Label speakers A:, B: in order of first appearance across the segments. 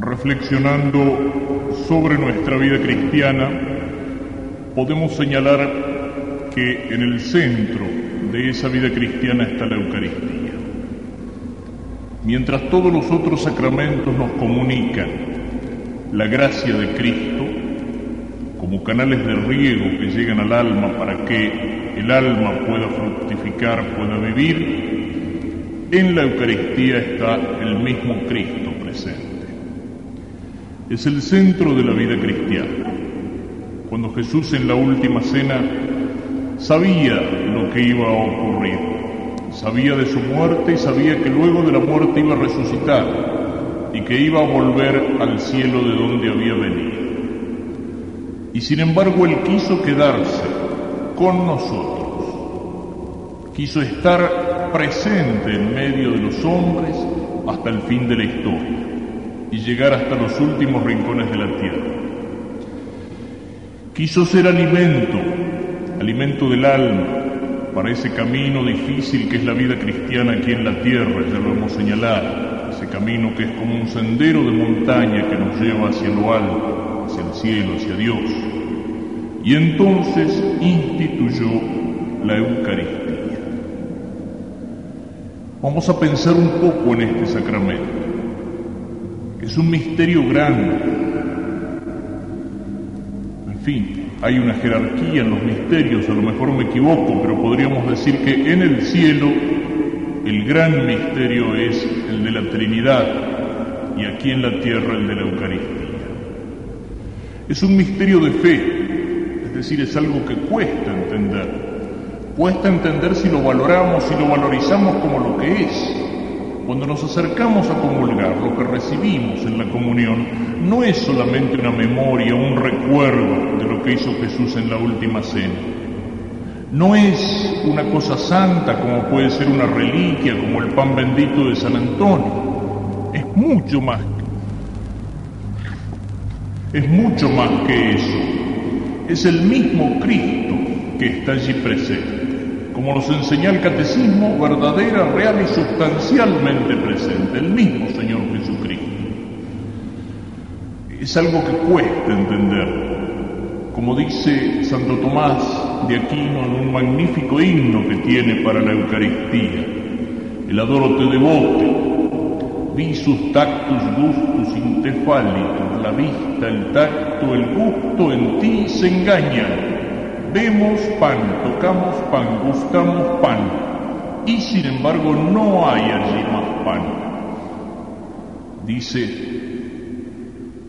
A: Reflexionando sobre nuestra vida cristiana, podemos señalar que en el centro de esa vida cristiana está la Eucaristía. Mientras todos los otros sacramentos nos comunican la gracia de Cristo como canales de riego que llegan al alma para que el alma pueda fructificar, pueda vivir, en la Eucaristía está el mismo Cristo es el centro de la vida cristiana. Cuando Jesús en la última cena sabía lo que iba a ocurrir, sabía de su muerte y sabía que luego de la muerte iba a resucitar y que iba a volver al cielo de donde había venido. Y sin embargo él quiso quedarse con nosotros, quiso estar presente en medio de los hombres hasta el fin de la historia y llegar hasta los últimos rincones de la tierra. Quiso ser alimento, alimento del alma, para ese camino difícil que es la vida cristiana aquí en la tierra, ya lo hemos señalado, ese camino que es como un sendero de montaña que nos lleva hacia lo alto, hacia el cielo, hacia Dios. Y entonces instituyó la Eucaristía. Vamos a pensar un poco en este sacramento. Es un misterio grande. En fin, hay una jerarquía en los misterios, a lo mejor me equivoco, pero podríamos decir que en el cielo el gran misterio es el de la Trinidad y aquí en la tierra el de la Eucaristía. Es un misterio de fe, es decir, es algo que cuesta entender. Cuesta entender si lo valoramos, si lo valorizamos como lo que es. Cuando nos acercamos a comulgar, lo que recibimos en la comunión no es solamente una memoria, un recuerdo de lo que hizo Jesús en la última cena. No es una cosa santa como puede ser una reliquia, como el pan bendito de San Antonio. Es mucho más. Es mucho más que eso. Es el mismo Cristo que está allí presente como nos enseña el catecismo, verdadera, real y sustancialmente presente, el mismo Señor Jesucristo. Es algo que cuesta entender. Como dice Santo Tomás de Aquino en un magnífico himno que tiene para la Eucaristía, el adoro te devote, visus tactus gustus in te la vista, el tacto, el gusto en ti se engañan vemos pan, tocamos pan, gustamos pan, y sin embargo no hay allí más pan. Dice,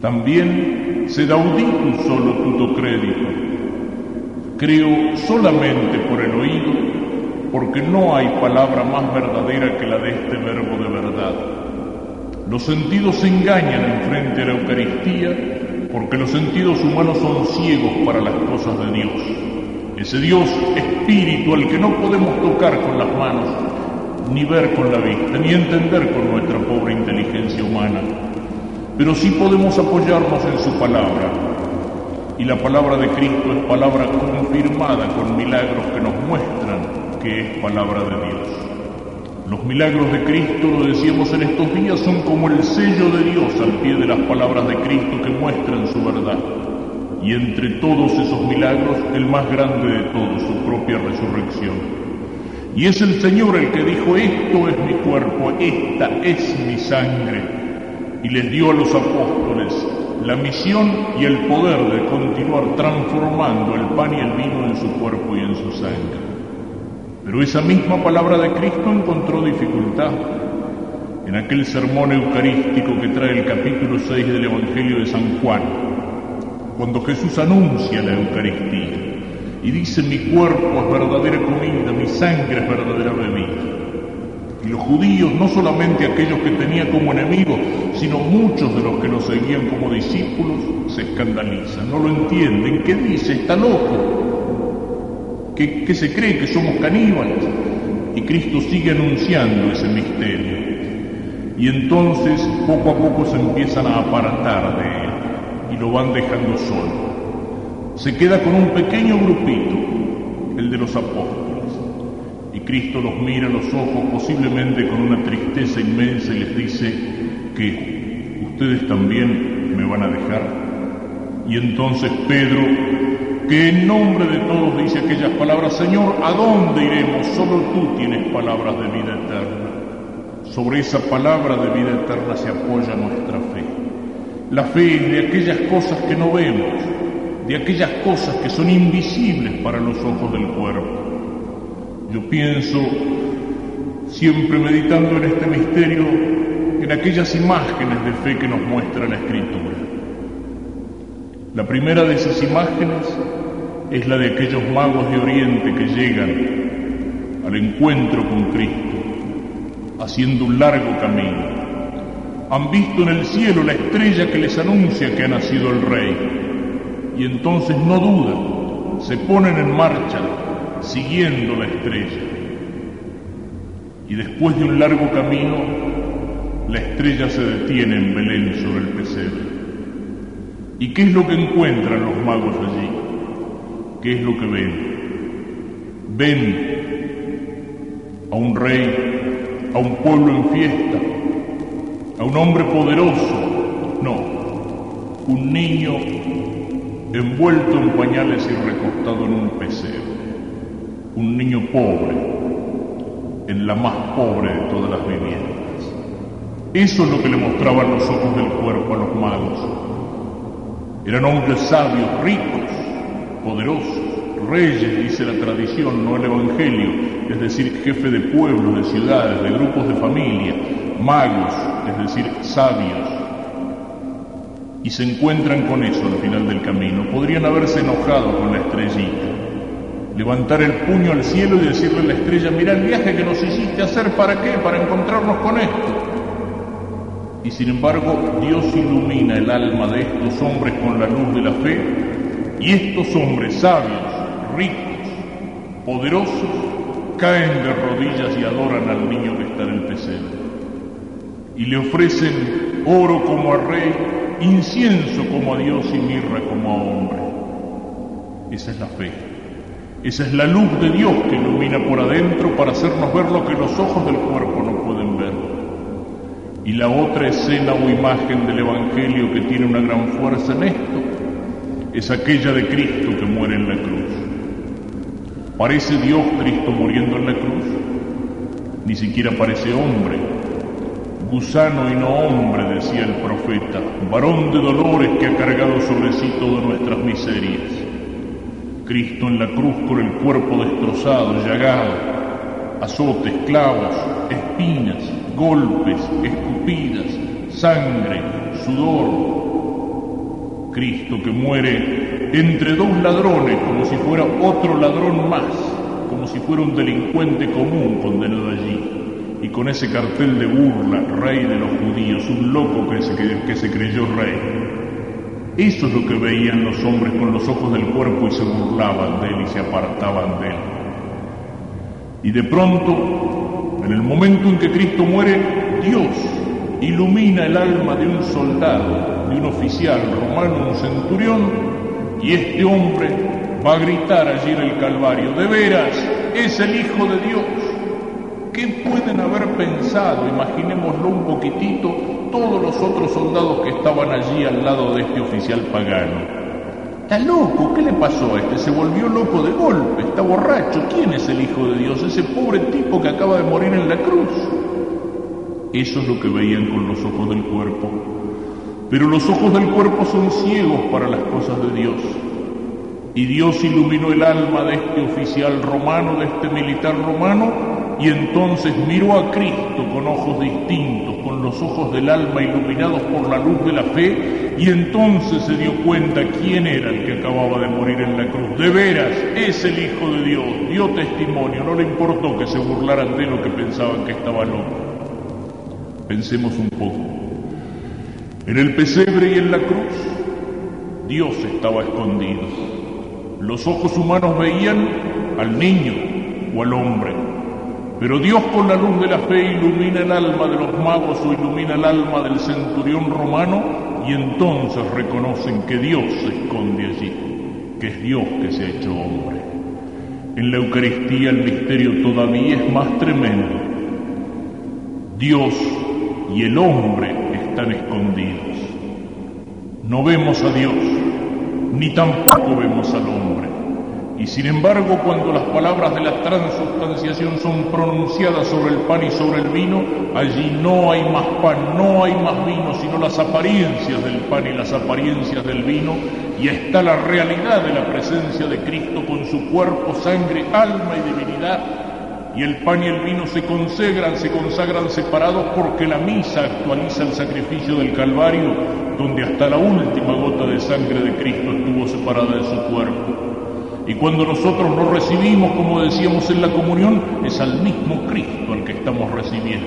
A: también se un solo tuto crédito. Creo solamente por el oído, porque no hay palabra más verdadera que la de este verbo de verdad. Los sentidos se engañan en frente a la Eucaristía porque los sentidos humanos son ciegos para las cosas de Dios ese Dios espíritu al que no podemos tocar con las manos, ni ver con la vista, ni entender con nuestra pobre inteligencia humana, pero sí podemos apoyarnos en su palabra. Y la palabra de Cristo es palabra confirmada con milagros que nos muestran que es palabra de Dios. Los milagros de Cristo, lo decíamos en estos días, son como el sello de Dios al pie de las palabras de Cristo que muestran su verdad y entre todos esos milagros el más grande de todos, su propia resurrección. Y es el Señor el que dijo, esto es mi cuerpo, esta es mi sangre, y les dio a los apóstoles la misión y el poder de continuar transformando el pan y el vino en su cuerpo y en su sangre. Pero esa misma palabra de Cristo encontró dificultad en aquel sermón eucarístico que trae el capítulo 6 del Evangelio de San Juan, cuando Jesús anuncia la Eucaristía y dice mi cuerpo es verdadera comida, mi sangre es verdadera bebida. Y los judíos, no solamente aquellos que tenía como enemigos, sino muchos de los que lo seguían como discípulos, se escandalizan, no lo entienden. ¿Qué dice? Está loco. ¿Qué, se cree que somos caníbales? Y Cristo sigue anunciando ese misterio. Y entonces poco a poco se empiezan a apartar de él lo van dejando solo. Se queda con un pequeño grupito, el de los apóstoles, y Cristo los mira a los ojos posiblemente con una tristeza inmensa y les dice que ustedes también me van a dejar. Y entonces Pedro, que en nombre de todos dice aquellas palabras, Señor, ¿a dónde iremos? Solo tú tienes palabras de vida eterna. Sobre esa palabra de vida eterna se apoya nuestra fe. La fe de aquellas cosas que no vemos, de aquellas cosas que son invisibles para los ojos del cuerpo. Yo pienso, siempre meditando en este misterio, en aquellas imágenes de fe que nos muestra la Escritura. La primera de esas imágenes es la de aquellos magos de Oriente que llegan al encuentro con Cristo, haciendo un largo camino. Han visto en el cielo la estrella que les anuncia que ha nacido el Rey y entonces no dudan, se ponen en marcha siguiendo la estrella. Y después de un largo camino, la estrella se detiene en Belén sobre el pesebre. ¿Y qué es lo que encuentran los magos allí? ¿Qué es lo que ven? Ven a un rey, a un pueblo en fiesta, a un hombre poderoso, no, un niño envuelto en pañales y recostado en un pesebre, un niño pobre, en la más pobre de todas las viviendas. Eso es lo que le mostraban los ojos del cuerpo a los magos. Eran hombres sabios, ricos, poderosos, reyes, dice la tradición, no el Evangelio, es decir, jefe de pueblos, de ciudades, de grupos de familia, magos, es decir, sabios, y se encuentran con eso al final del camino. Podrían haberse enojado con la estrellita, levantar el puño al cielo y decirle a la estrella, mira el viaje que nos hiciste hacer, ¿para qué? Para encontrarnos con esto. Y sin embargo, Dios ilumina el alma de estos hombres con la luz de la fe, y estos hombres sabios, ricos, poderosos, caen de rodillas y adoran al niño que está en el pesebre. Y le ofrecen oro como a rey incienso como a Dios y mirra como a hombre. Esa es la fe. Esa es la luz de Dios que ilumina por adentro para hacernos ver lo que los ojos del cuerpo no pueden ver. Y la otra escena o imagen del Evangelio que tiene una gran fuerza en esto es aquella de Cristo que muere en la cruz. ¿Parece Dios Cristo muriendo en la cruz? Ni siquiera parece hombre, gusano y no hombre, decía el profeta, varón de dolores que ha cargado sobre sí todas nuestras miserias. Cristo en la cruz con el cuerpo destrozado, llagado, azotes, clavos, espinas, golpes, escupidas, sangre, sudor. Cristo que muere entre dos ladrones como si fuera otro ladrón más, como si fuera un delincuente común y con ese cartel de burla, rey de los judíos, un loco que se, que se creyó rey. Eso es lo que veían los hombres con los ojos del cuerpo y se burlaban de él y se apartaban de él. Y de pronto, en el momento en que Cristo muere, Dios ilumina el alma de un soldado, de un oficial romano, un centurión, y este hombre va a gritar allí en el Calvario, de veras, es el Hijo de Dios. ¿Qué pueden haber pensado, imaginémoslo un poquitito, todos los otros soldados que estaban allí al lado de este oficial pagano? Está loco, ¿qué le pasó a este? Se volvió loco de golpe, está borracho. ¿Quién es el Hijo de Dios? Ese pobre tipo que acaba de morir en la cruz. Eso es lo que veían con los ojos del cuerpo. Pero los ojos del cuerpo son ciegos para las cosas de Dios. Y Dios iluminó el alma de este oficial romano, de este militar romano, y entonces miró a Cristo con ojos distintos, con los ojos del alma iluminados por la luz de la fe, y entonces se dio cuenta quién era el que acababa de morir en la cruz. De veras, es el Hijo de Dios, dio testimonio, no le importó que se burlaran de lo que pensaban que estaba loco. Pensemos un poco. En el pesebre y en la cruz, Dios estaba escondido. Los ojos humanos veían al niño o al hombre, pero Dios con la luz de la fe ilumina el alma de los magos o ilumina el alma del centurión romano y entonces reconocen que Dios se esconde allí, que es Dios que se ha hecho hombre. En la Eucaristía el misterio todavía es más tremendo. Dios y el hombre están escondidos. No vemos a Dios, ni tampoco vemos al hombre. Y sin embargo, cuando las palabras de la transubstanciación son pronunciadas sobre el pan y sobre el vino, allí no hay más pan, no hay más vino, sino las apariencias del pan y las apariencias del vino, y está la realidad de la presencia de Cristo con su cuerpo, sangre, alma y divinidad, y el pan y el vino se consagran, se consagran separados porque la misa actualiza el sacrificio del Calvario, donde hasta la última gota de sangre de Cristo estuvo separada de su cuerpo. Y cuando nosotros lo recibimos, como decíamos en la comunión, es al mismo Cristo al que estamos recibiendo.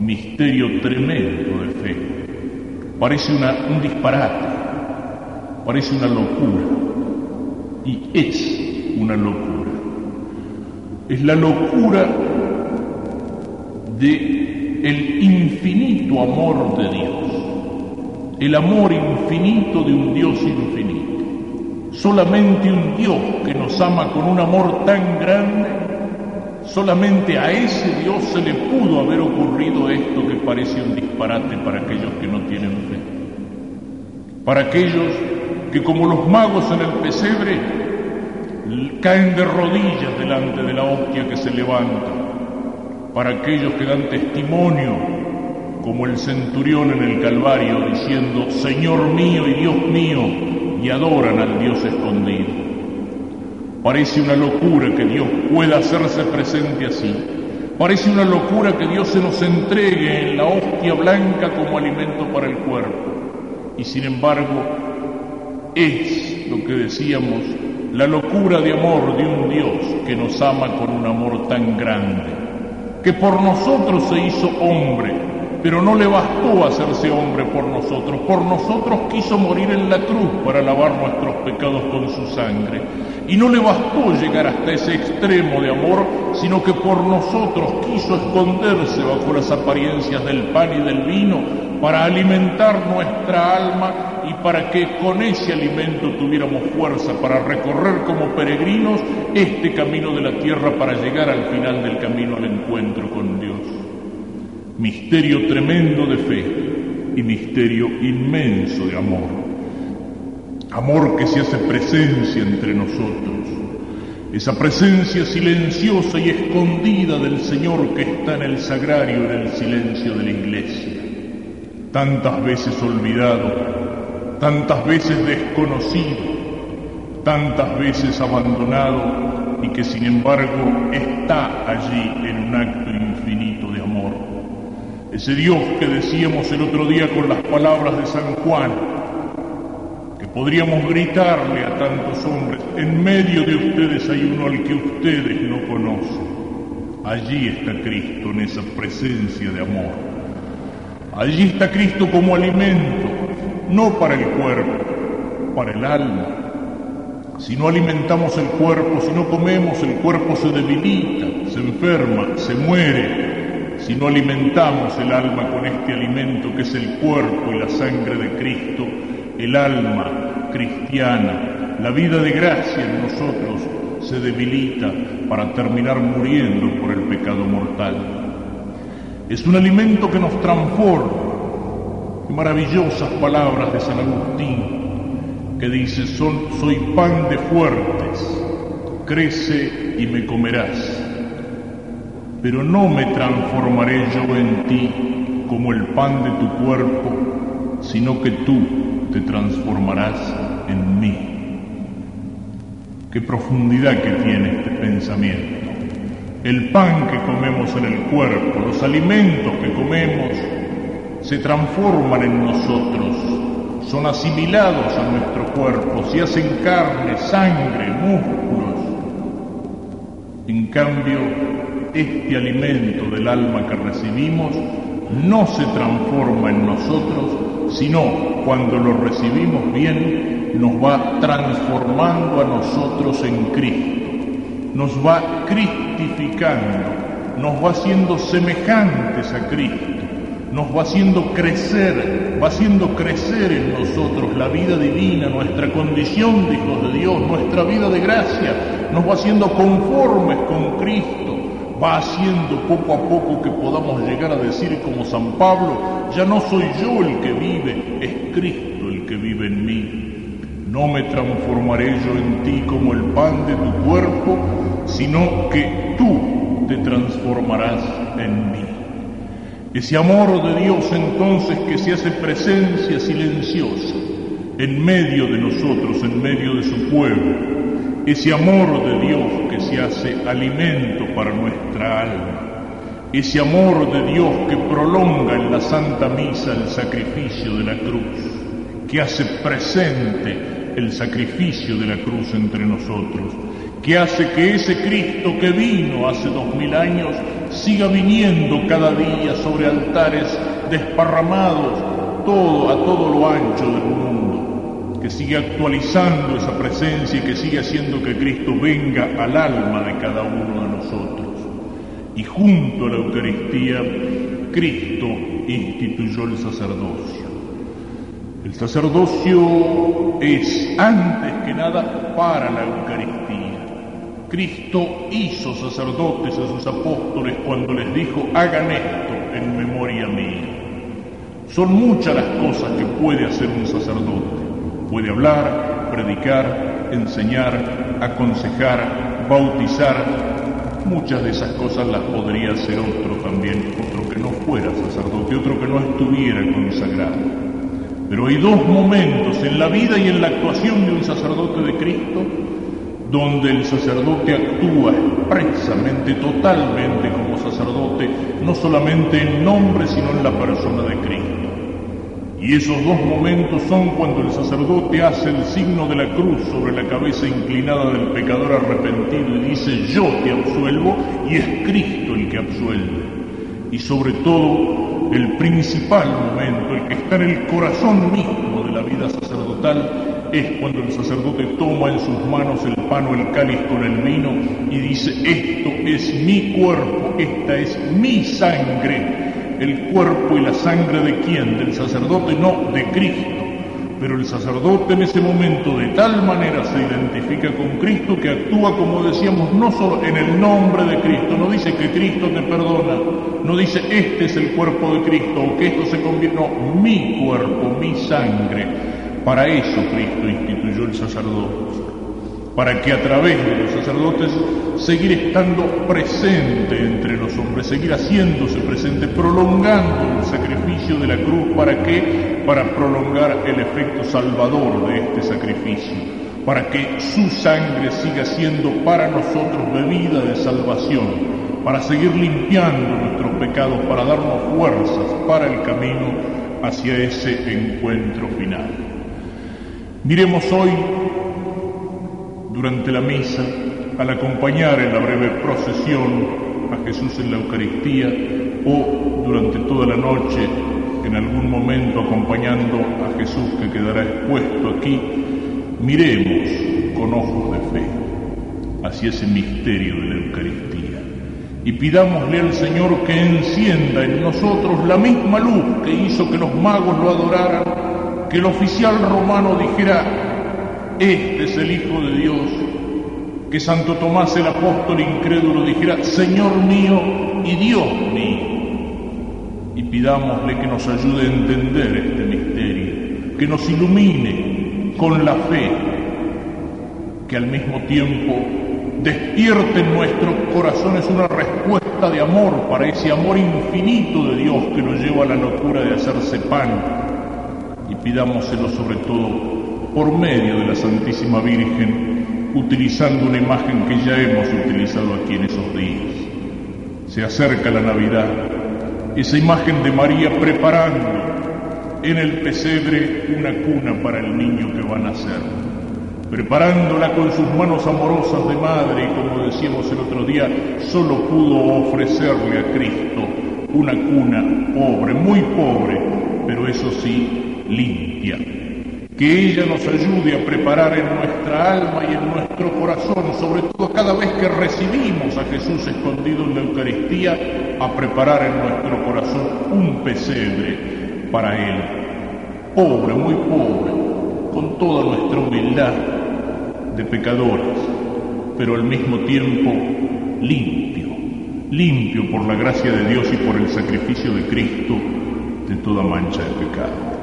A: Misterio tremendo de fe. Parece un disparate, parece una locura. Y es una locura. Es la locura de el infinito amor de Dios. El amor infinito de un Dios infinito. Solamente un Dios que nos ama con un amor tan grande, solamente a ese Dios se le pudo haber ocurrido esto que parece un disparate para aquellos que no tienen fe. Para aquellos que como los magos en el pesebre caen de rodillas delante de la hostia que se levanta. Para aquellos que dan testimonio como el centurión en el Calvario diciendo, Señor mío y Dios mío, y adoran al Dios escondido. Parece una locura que Dios pueda hacerse presente así. Parece una locura que Dios se nos entregue en la hostia blanca como alimento para el cuerpo. Y sin embargo, es lo que decíamos, la locura de amor de un Dios que nos ama con un amor tan grande, que por nosotros se hizo hombre pero no le bastó hacerse hombre por nosotros. Por nosotros quiso morir en la cruz para lavar nuestros pecados con su sangre. Y no le bastó llegar hasta ese extremo de amor, sino que por nosotros quiso esconderse bajo las apariencias del pan y del vino para alimentar nuestra alma y para que con ese alimento tuviéramos fuerza para recorrer como peregrinos este camino de la tierra para llegar al final del camino al encuentro con Dios misterio tremendo de fe y misterio inmenso de amor. Amor que se hace presencia entre nosotros, esa presencia silenciosa y escondida del Señor que está en el sagrario, en el silencio de la iglesia, tantas veces olvidado, tantas veces desconocido, tantas veces abandonado y que sin embargo está allí en un acto infinito de amor ese Dios que decíamos el otro día con las palabras de San Juan, que podríamos gritarle a tantos hombres, en medio de ustedes hay uno al que ustedes no conocen. Allí está Cristo en esa presencia de amor. Allí está Cristo como alimento, no para el cuerpo, para el alma. Si no alimentamos el cuerpo, si no comemos, el cuerpo se debilita, se enferma, se muere, si no alimentamos el alma con este alimento que es el cuerpo y la sangre de Cristo, el alma cristiana, la vida de gracia en nosotros se debilita para terminar muriendo por el pecado mortal. Es un alimento que nos transforma. Maravillosas palabras de San Agustín, que dice, soy pan de fuertes, crece y me comerás pero no me transformaré yo en ti como el pan de tu cuerpo, sino que tú te transformarás en mí. Qué profundidad que tiene este pensamiento. El pan que comemos en el cuerpo, los alimentos que comemos, se transforman en nosotros, son asimilados a nuestro cuerpo, se hacen carne, sangre, músculos. En cambio, este alimento del alma que recibimos no se transforma en nosotros, sino cuando lo recibimos bien, nos va transformando a nosotros en Cristo, nos va cristificando, nos va haciendo semejantes a Cristo, nos va haciendo crecer, va haciendo crecer en nosotros la vida divina, nuestra condición de hijos de Dios, nuestra vida de gracia, nos va haciendo conformes con Cristo va haciendo poco a poco que podamos llegar a decir como San Pablo, ya no soy yo el que vive, es Cristo el que vive en mí. No me transformaré yo en ti como el pan de tu cuerpo, sino que tú te transformarás en mí. Ese amor de Dios entonces que se hace presencia silenciosa en medio de nosotros, en medio de su pueblo, ese amor de Dios hace alimento para nuestra alma, ese amor de Dios que prolonga en la Santa Misa el sacrificio de la cruz, que hace presente el sacrificio de la cruz entre nosotros, que hace que ese Cristo que vino hace dos mil años siga viniendo cada día sobre altares desparramados todo a todo lo ancho del mundo, que sigue actualizando esa presencia y que sigue haciendo que Cristo venga al alma de cada uno de nosotros. Y junto a la Eucaristía, Cristo instituyó el sacerdocio. El sacerdocio es antes que nada para la Eucaristía. Cristo hizo sacerdotes a sus apóstoles cuando les dijo, hagan esto en memoria mía. Son muchas las cosas que puede hacer un sacerdote. Puede hablar, predicar, enseñar, aconsejar, bautizar. Muchas de esas cosas las podría hacer otro también, otro que no fuera sacerdote, otro que no estuviera consagrado. Pero hay dos momentos en la vida y en la actuación de un sacerdote de Cristo donde el sacerdote actúa expresamente, totalmente como sacerdote, no solamente en nombre, sino en la persona de Cristo. Y esos dos momentos son cuando el sacerdote hace el signo de la cruz sobre la cabeza inclinada del pecador arrepentido y dice, yo te absuelvo, y es Cristo el que absuelve. Y sobre todo, el principal momento, el que está en el corazón mismo de la vida sacerdotal, es cuando el sacerdote toma en sus manos el pan o el cáliz con el vino y dice, esto es mi cuerpo, esta es mi sangre. El cuerpo y la sangre de quién? Del sacerdote, no, de Cristo. Pero el sacerdote en ese momento de tal manera se identifica con Cristo que actúa, como decíamos, no solo en el nombre de Cristo, no dice que Cristo te perdona, no dice este es el cuerpo de Cristo o que esto se convierte, no, mi cuerpo, mi sangre para eso Cristo instituyó el sacerdote, para que a través de los sacerdotes seguir estando presente entre los hombres, seguir haciéndose presente, prolongando el sacrificio de la cruz, ¿para qué? Para prolongar el efecto salvador de este sacrificio, para que su sangre siga siendo para nosotros bebida de salvación, para seguir limpiando nuestros pecados, para darnos fuerzas para el camino hacia ese encuentro final. Miremos hoy, durante la misa, al acompañar en la breve procesión a Jesús en la Eucaristía o durante toda la noche, en algún momento acompañando a Jesús que quedará expuesto aquí, miremos con ojos de fe hacia ese misterio de la Eucaristía. Y pidámosle al Señor que encienda en nosotros la misma luz que hizo que los magos lo adoraran que el oficial romano dijera, este es el Hijo de Dios, que Santo Tomás el apóstol incrédulo dijera, Señor mío y Dios mío. Y pidámosle que nos ayude a entender este misterio, que nos ilumine con la fe, que al mismo tiempo despierte en nuestros corazones una respuesta de amor para ese amor infinito de Dios que nos lleva a la locura de hacerse pan y pidámoselo sobre todo por medio de la Santísima Virgen, utilizando una imagen que ya hemos utilizado aquí en esos días. Se acerca la Navidad, esa imagen de María preparando en el pesebre una cuna para el niño que va a nacer, preparándola con sus manos amorosas de madre y como decíamos el otro día, solo pudo ofrecerle a Cristo una cuna pobre, muy pobre, pero eso sí, limpia. Que ella nos ayude a preparar en nuestra alma y en nuestro corazón, sobre todo cada vez que recibimos a Jesús escondido en la Eucaristía, a preparar en nuestro corazón un pesebre para Él. Pobre, muy pobre, con toda nuestra humildad de pecadores, pero al mismo tiempo limpio, limpio por la gracia de Dios y por el sacrificio de Cristo de toda mancha de pecado.